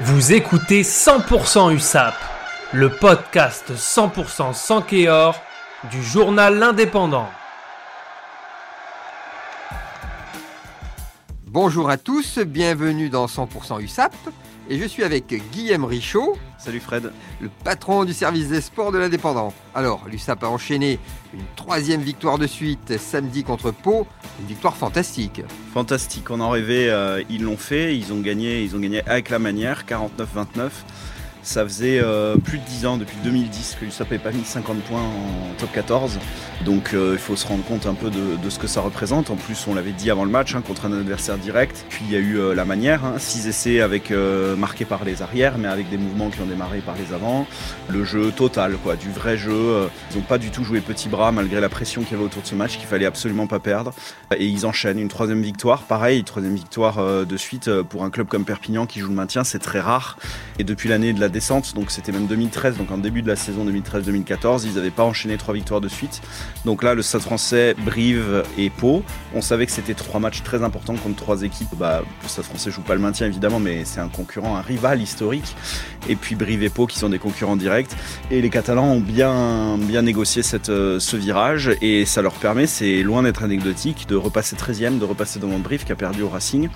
Vous écoutez 100% USAP, le podcast 100% sans Kéor du journal L'Indépendant. Bonjour à tous, bienvenue dans 100% USAP. Et je suis avec Guillaume Richaud. Salut Fred. Le patron du service des sports de l'Indépendant. Alors, l'USAP a enchaîné une troisième victoire de suite samedi contre Pau. Une victoire fantastique. Fantastique, on en rêvait, euh, ils l'ont fait, ils ont gagné, ils ont gagné avec la manière, 49-29. Ça faisait euh, plus de 10 ans, depuis 2010, que l'USAP n'avait pas mis 50 points en top 14. Donc euh, il faut se rendre compte un peu de, ce que ça représente. En plus, on l'avait dit avant le match, hein, contre un adversaire direct. Puis il y a eu euh, la manière, 6 hein, essais avec, marqués par les arrières, mais avec des mouvements qui ont démarré par les avants. Le jeu total, quoi, du vrai jeu. Ils n'ont pas du tout joué petit bras, malgré la pression qu'il y avait autour de ce match, qu'il fallait absolument pas perdre. Et ils enchaînent une troisième victoire. Pareil, troisième victoire de suite pour un club comme Perpignan qui joue le maintien, c'est très rare. Et depuis l'année de la donc c'était même 2013, donc en début de la saison 2013-2014, ils n'avaient pas enchaîné trois victoires de suite. Donc là, le Stade français, Brive et Pau, on savait que c'était trois matchs très importants contre trois équipes. Bah, le Stade français joue pas le maintien évidemment, mais c'est un concurrent, un rival historique. Et puis Brive et Pau qui sont des concurrents directs. Et les Catalans ont bien, bien négocié cette, euh, ce virage et ça leur permet, c'est loin d'être anecdotique, de repasser 13e, de repasser devant Brive qui a perdu au Racing,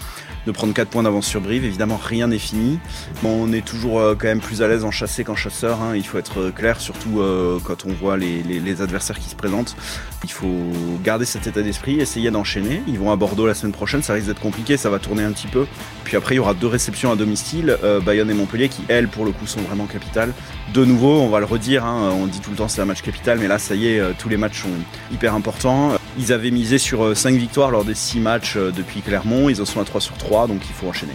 de prendre 4 points d'avance sur Brive. Évidemment, rien n'est fini. Bon, on est toujours euh, quand même plus à l'aise en chassé qu'en chasseur, hein. il faut être euh, clair, surtout euh, quand on voit les, adversaires qui se présentent. Il faut garder cet état d'esprit, essayer d'enchaîner. Ils vont à Bordeaux la semaine prochaine, ça risque d'être compliqué, ça va tourner un petit peu. Puis après, il y aura deux réceptions à domicile, Bayonne et Montpellier, qui elles, pour le coup, sont vraiment capitales. De nouveau, on va le redire, hein, on dit tout le temps c'est un match capital, mais là, ça y est, tous les matchs sont hyper importants. Ils avaient misé sur 5 victoires lors des 6 matchs depuis Clermont, ils en sont à 3 sur 3, donc il faut enchaîner.